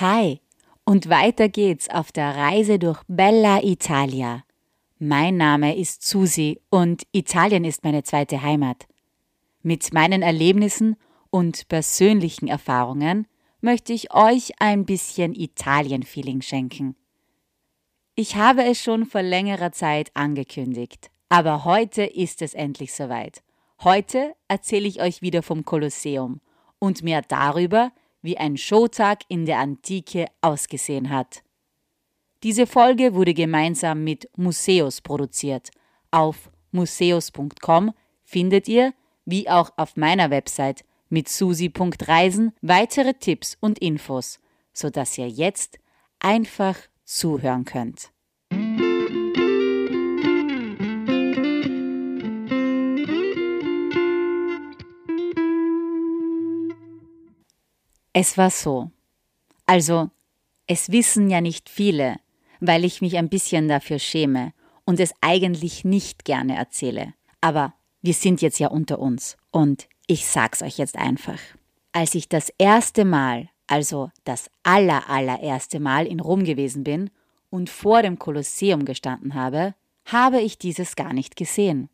Hi und weiter geht's auf der Reise durch Bella Italia. Mein Name ist Susi und Italien ist meine zweite Heimat. Mit meinen Erlebnissen und persönlichen Erfahrungen möchte ich euch ein bisschen Italien-Feeling schenken. Ich habe es schon vor längerer Zeit angekündigt, aber heute ist es endlich soweit. Heute erzähle ich euch wieder vom Kolosseum und mehr darüber, wie ein Showtag in der Antike ausgesehen hat. Diese Folge wurde gemeinsam mit Museus produziert. Auf museus.com findet ihr, wie auch auf meiner Website mit susi.reisen, weitere Tipps und Infos, sodass ihr jetzt einfach zuhören könnt. Es war so. Also, es wissen ja nicht viele, weil ich mich ein bisschen dafür schäme und es eigentlich nicht gerne erzähle. Aber wir sind jetzt ja unter uns und ich sag's euch jetzt einfach. Als ich das erste Mal, also das aller allererste Mal in Rom gewesen bin und vor dem Kolosseum gestanden habe, habe ich dieses gar nicht gesehen.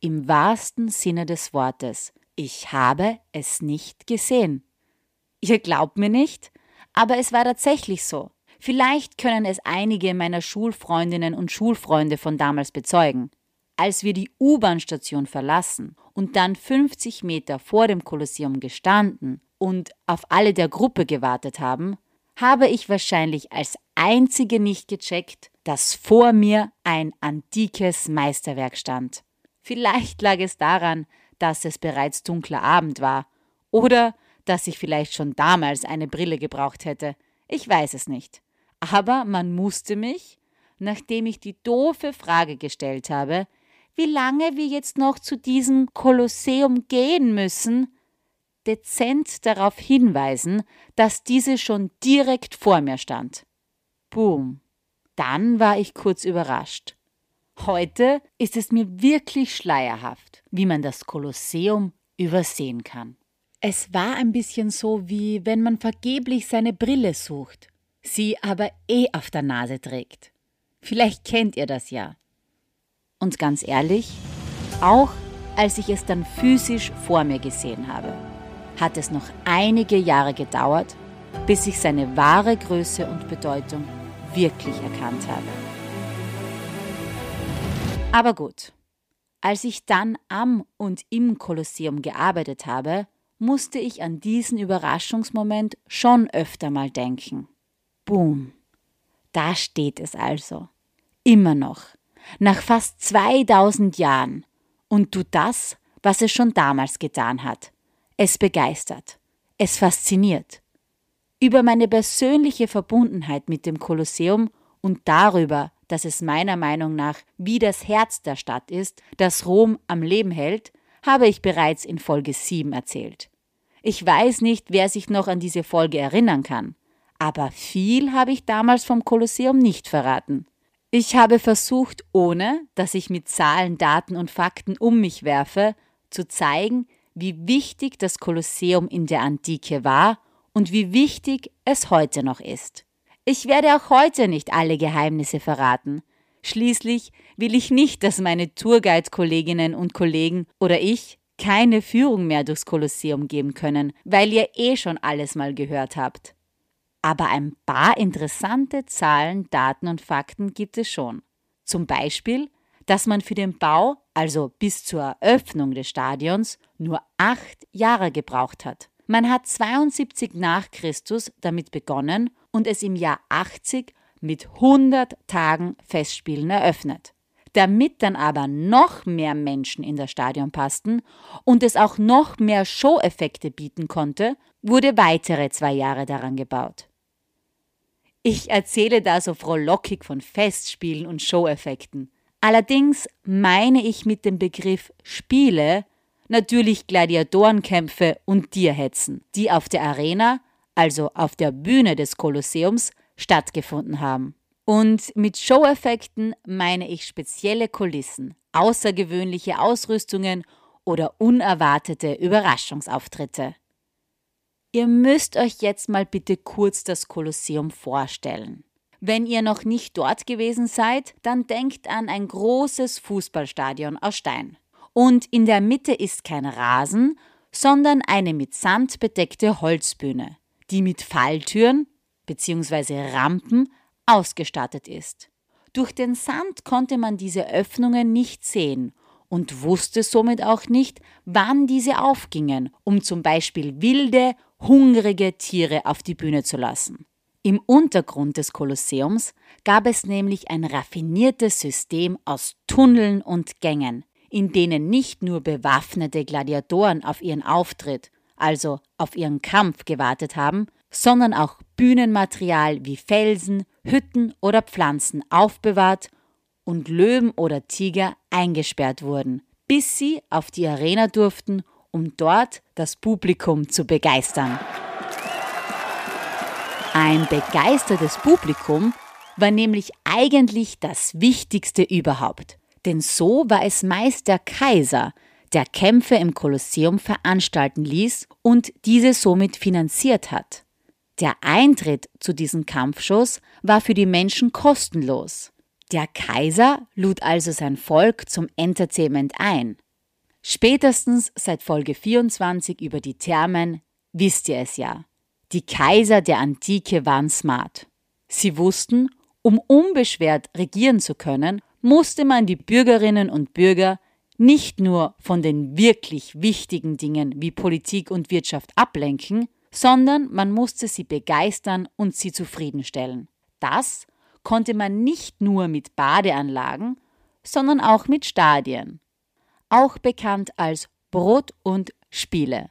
Im wahrsten Sinne des Wortes. Ich habe es nicht gesehen. Ihr glaubt mir nicht, aber es war tatsächlich so. Vielleicht können es einige meiner Schulfreundinnen und Schulfreunde von damals bezeugen. Als wir die U-Bahn-Station verlassen und dann 50 Meter vor dem Kolosseum gestanden und auf alle der Gruppe gewartet haben, habe ich wahrscheinlich als einzige nicht gecheckt, dass vor mir ein antikes Meisterwerk stand. Vielleicht lag es daran, dass es bereits dunkler Abend war oder dass ich vielleicht schon damals eine Brille gebraucht hätte. Ich weiß es nicht. Aber man musste mich, nachdem ich die doofe Frage gestellt habe, wie lange wir jetzt noch zu diesem Kolosseum gehen müssen, dezent darauf hinweisen, dass diese schon direkt vor mir stand. Boom. Dann war ich kurz überrascht. Heute ist es mir wirklich schleierhaft, wie man das Kolosseum übersehen kann. Es war ein bisschen so, wie wenn man vergeblich seine Brille sucht, sie aber eh auf der Nase trägt. Vielleicht kennt ihr das ja. Und ganz ehrlich, auch als ich es dann physisch vor mir gesehen habe, hat es noch einige Jahre gedauert, bis ich seine wahre Größe und Bedeutung wirklich erkannt habe. Aber gut, als ich dann am und im Kolosseum gearbeitet habe, musste ich an diesen Überraschungsmoment schon öfter mal denken. Boom. Da steht es also. Immer noch. Nach fast 2000 Jahren. Und tut das, was es schon damals getan hat. Es begeistert. Es fasziniert. Über meine persönliche Verbundenheit mit dem Kolosseum und darüber, dass es meiner Meinung nach wie das Herz der Stadt ist, das Rom am Leben hält, habe ich bereits in Folge 7 erzählt. Ich weiß nicht, wer sich noch an diese Folge erinnern kann, aber viel habe ich damals vom Kolosseum nicht verraten. Ich habe versucht, ohne dass ich mit Zahlen, Daten und Fakten um mich werfe, zu zeigen, wie wichtig das Kolosseum in der Antike war und wie wichtig es heute noch ist. Ich werde auch heute nicht alle Geheimnisse verraten. Schließlich will ich nicht, dass meine Tourguide-Kolleginnen und Kollegen oder ich keine Führung mehr durchs Kolosseum geben können, weil ihr eh schon alles mal gehört habt. Aber ein paar interessante Zahlen, Daten und Fakten gibt es schon. Zum Beispiel, dass man für den Bau, also bis zur Eröffnung des Stadions, nur acht Jahre gebraucht hat. Man hat 72 nach Christus damit begonnen und es im Jahr 80 mit 100 Tagen Festspielen eröffnet. Damit dann aber noch mehr Menschen in das Stadion passten und es auch noch mehr Show-Effekte bieten konnte, wurde weitere zwei Jahre daran gebaut. Ich erzähle da so frohlockig von Festspielen und Show-Effekten. Allerdings meine ich mit dem Begriff Spiele natürlich Gladiatorenkämpfe und Tierhetzen, die auf der Arena, also auf der Bühne des Kolosseums, stattgefunden haben. Und mit Show-Effekten meine ich spezielle Kulissen, außergewöhnliche Ausrüstungen oder unerwartete Überraschungsauftritte. Ihr müsst euch jetzt mal bitte kurz das Kolosseum vorstellen. Wenn ihr noch nicht dort gewesen seid, dann denkt an ein großes Fußballstadion aus Stein. Und in der Mitte ist kein Rasen, sondern eine mit Sand bedeckte Holzbühne, die mit Falltüren bzw. Rampen ausgestattet ist. Durch den Sand konnte man diese Öffnungen nicht sehen und wusste somit auch nicht, wann diese aufgingen, um zum Beispiel wilde, hungrige Tiere auf die Bühne zu lassen. Im Untergrund des Kolosseums gab es nämlich ein raffiniertes System aus Tunneln und Gängen, in denen nicht nur bewaffnete Gladiatoren auf ihren Auftritt, also auf ihren Kampf gewartet haben, sondern auch Bühnenmaterial wie Felsen, Hütten oder Pflanzen aufbewahrt und Löwen oder Tiger eingesperrt wurden, bis sie auf die Arena durften, um dort das Publikum zu begeistern. Ein begeistertes Publikum war nämlich eigentlich das Wichtigste überhaupt. Denn so war es meist der Kaiser, der Kämpfe im Kolosseum veranstalten ließ und diese somit finanziert hat. Der Eintritt zu diesen Kampfshows war für die Menschen kostenlos. Der Kaiser lud also sein Volk zum Entertainment ein. Spätestens seit Folge 24 über die Thermen wisst ihr es ja. Die Kaiser der Antike waren smart. Sie wussten, um unbeschwert regieren zu können, musste man die Bürgerinnen und Bürger nicht nur von den wirklich wichtigen Dingen wie Politik und Wirtschaft ablenken, sondern man musste sie begeistern und sie zufriedenstellen. Das konnte man nicht nur mit Badeanlagen, sondern auch mit Stadien, auch bekannt als Brot und Spiele.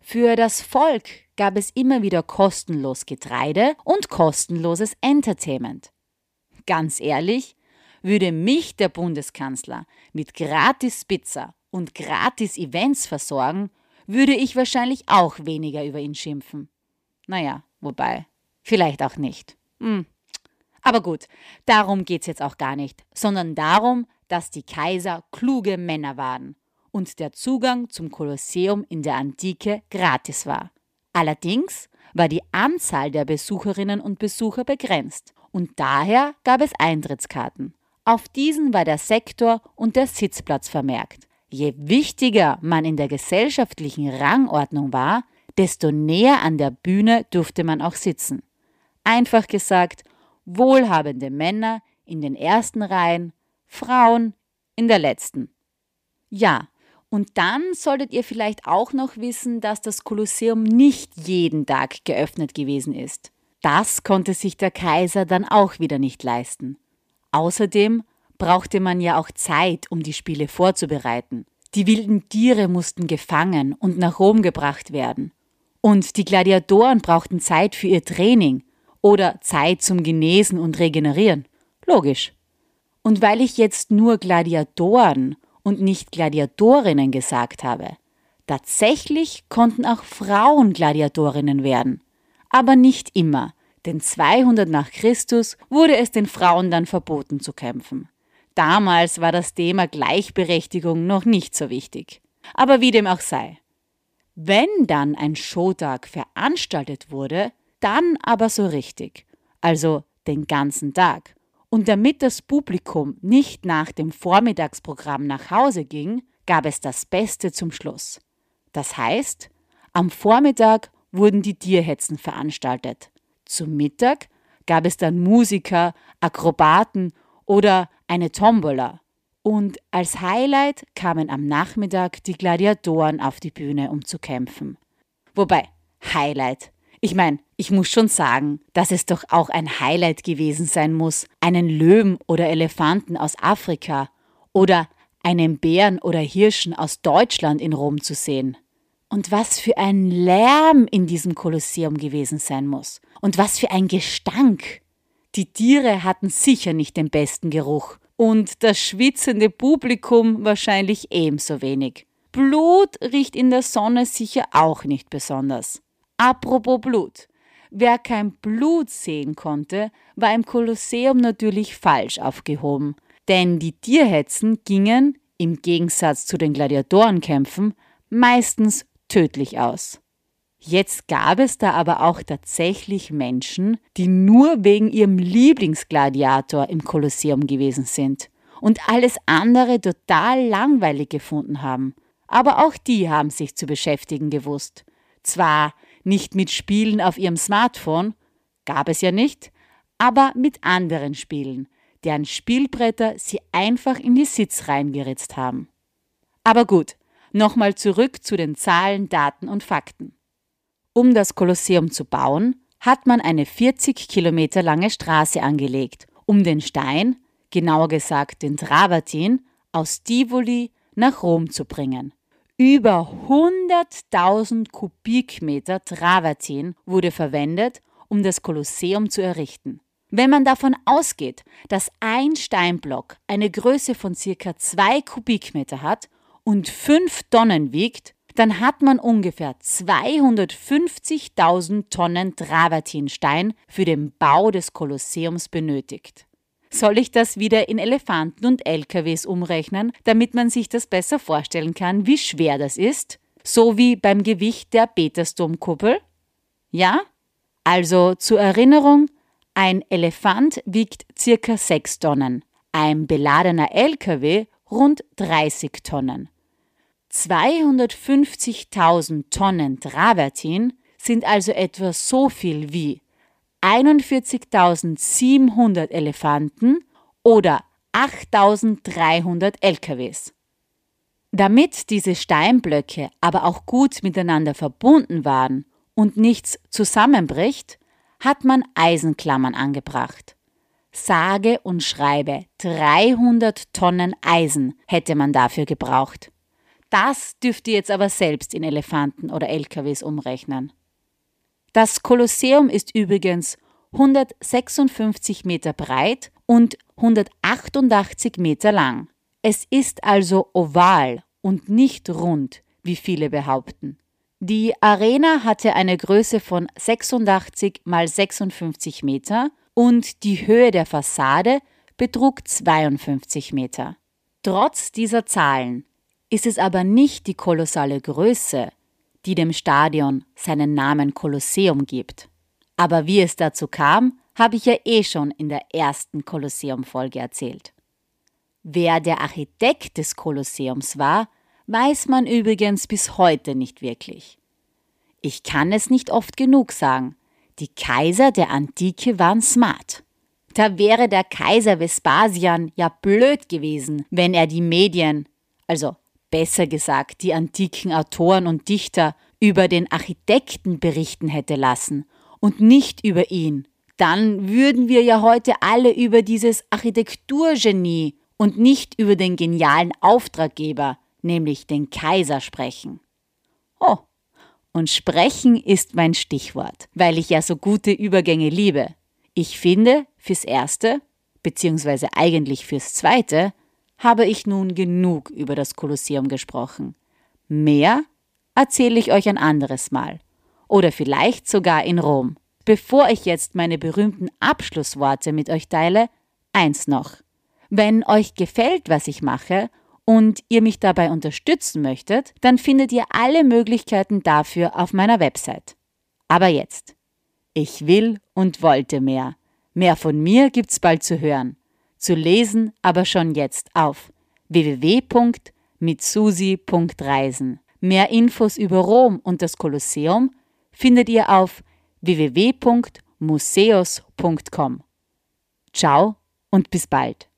Für das Volk gab es immer wieder kostenlos Getreide und kostenloses Entertainment. Ganz ehrlich, würde mich der Bundeskanzler mit gratis Pizza und gratis Events versorgen, würde ich wahrscheinlich auch weniger über ihn schimpfen. Naja, wobei, vielleicht auch nicht. Hm. Aber gut, darum geht's jetzt auch gar nicht, sondern darum, dass die Kaiser kluge Männer waren und der Zugang zum Kolosseum in der Antike gratis war. Allerdings war die Anzahl der Besucherinnen und Besucher begrenzt und daher gab es Eintrittskarten. Auf diesen war der Sektor und der Sitzplatz vermerkt. Je wichtiger man in der gesellschaftlichen Rangordnung war, desto näher an der Bühne durfte man auch sitzen. Einfach gesagt, wohlhabende Männer in den ersten Reihen, Frauen in der letzten. Ja, und dann solltet ihr vielleicht auch noch wissen, dass das Kolosseum nicht jeden Tag geöffnet gewesen ist. Das konnte sich der Kaiser dann auch wieder nicht leisten. Außerdem brauchte man ja auch Zeit, um die Spiele vorzubereiten. Die wilden Tiere mussten gefangen und nach Rom gebracht werden. Und die Gladiatoren brauchten Zeit für ihr Training oder Zeit zum Genesen und Regenerieren. Logisch. Und weil ich jetzt nur Gladiatoren und nicht Gladiatorinnen gesagt habe, tatsächlich konnten auch Frauen Gladiatorinnen werden. Aber nicht immer, denn 200 nach Christus wurde es den Frauen dann verboten zu kämpfen. Damals war das Thema Gleichberechtigung noch nicht so wichtig. Aber wie dem auch sei. Wenn dann ein Showtag veranstaltet wurde, dann aber so richtig, also den ganzen Tag. Und damit das Publikum nicht nach dem Vormittagsprogramm nach Hause ging, gab es das Beste zum Schluss. Das heißt, am Vormittag wurden die Tierhetzen veranstaltet. Zum Mittag gab es dann Musiker, Akrobaten oder eine Tombola. Und als Highlight kamen am Nachmittag die Gladiatoren auf die Bühne, um zu kämpfen. Wobei, Highlight, ich meine, ich muss schon sagen, dass es doch auch ein Highlight gewesen sein muss, einen Löwen oder Elefanten aus Afrika oder einen Bären oder Hirschen aus Deutschland in Rom zu sehen. Und was für ein Lärm in diesem Kolosseum gewesen sein muss. Und was für ein Gestank. Die Tiere hatten sicher nicht den besten Geruch. Und das schwitzende Publikum wahrscheinlich ebenso wenig. Blut riecht in der Sonne sicher auch nicht besonders. Apropos Blut. Wer kein Blut sehen konnte, war im Kolosseum natürlich falsch aufgehoben. Denn die Tierhetzen gingen, im Gegensatz zu den Gladiatorenkämpfen, meistens tödlich aus. Jetzt gab es da aber auch tatsächlich Menschen, die nur wegen ihrem Lieblingsgladiator im Kolosseum gewesen sind und alles andere total langweilig gefunden haben. Aber auch die haben sich zu beschäftigen gewusst. Zwar nicht mit Spielen auf ihrem Smartphone, gab es ja nicht, aber mit anderen Spielen, deren Spielbretter sie einfach in die Sitzreihen geritzt haben. Aber gut, nochmal zurück zu den Zahlen, Daten und Fakten. Um das Kolosseum zu bauen, hat man eine 40 Kilometer lange Straße angelegt, um den Stein, genauer gesagt den Travertin, aus Tivoli nach Rom zu bringen. Über 100.000 Kubikmeter Travertin wurde verwendet, um das Kolosseum zu errichten. Wenn man davon ausgeht, dass ein Steinblock eine Größe von circa 2 Kubikmeter hat und 5 Tonnen wiegt, dann hat man ungefähr 250.000 Tonnen Travertinstein für den Bau des Kolosseums benötigt. Soll ich das wieder in Elefanten und LKWs umrechnen, damit man sich das besser vorstellen kann, wie schwer das ist? So wie beim Gewicht der Petersdomkuppel? Ja? Also zur Erinnerung, ein Elefant wiegt circa 6 Tonnen, ein beladener LKW rund 30 Tonnen. 250.000 Tonnen Travertin sind also etwa so viel wie 41.700 Elefanten oder 8.300 LKWs. Damit diese Steinblöcke aber auch gut miteinander verbunden waren und nichts zusammenbricht, hat man Eisenklammern angebracht. Sage und schreibe 300 Tonnen Eisen hätte man dafür gebraucht. Das dürft ihr jetzt aber selbst in Elefanten oder LKWs umrechnen. Das Kolosseum ist übrigens 156 Meter breit und 188 Meter lang. Es ist also oval und nicht rund, wie viele behaupten. Die Arena hatte eine Größe von 86 mal 56 Meter und die Höhe der Fassade betrug 52 Meter. Trotz dieser Zahlen ist es aber nicht die kolossale Größe, die dem Stadion seinen Namen Kolosseum gibt. Aber wie es dazu kam, habe ich ja eh schon in der ersten Kolosseum-Folge erzählt. Wer der Architekt des Kolosseums war, weiß man übrigens bis heute nicht wirklich. Ich kann es nicht oft genug sagen. Die Kaiser der Antike waren smart. Da wäre der Kaiser Vespasian ja blöd gewesen, wenn er die Medien, also besser gesagt die antiken Autoren und Dichter, über den Architekten berichten hätte lassen und nicht über ihn, dann würden wir ja heute alle über dieses Architekturgenie und nicht über den genialen Auftraggeber, nämlich den Kaiser, sprechen. Oh, und sprechen ist mein Stichwort, weil ich ja so gute Übergänge liebe. Ich finde, fürs Erste, beziehungsweise eigentlich fürs Zweite, habe ich nun genug über das Kolosseum gesprochen. Mehr erzähle ich euch ein anderes Mal. Oder vielleicht sogar in Rom. Bevor ich jetzt meine berühmten Abschlussworte mit euch teile, eins noch. Wenn euch gefällt, was ich mache und ihr mich dabei unterstützen möchtet, dann findet ihr alle Möglichkeiten dafür auf meiner Website. Aber jetzt. Ich will und wollte mehr. Mehr von mir gibt's bald zu hören zu lesen aber schon jetzt auf www.mitsusi.reisen. Mehr Infos über Rom und das Kolosseum findet ihr auf www.museos.com. Ciao und bis bald.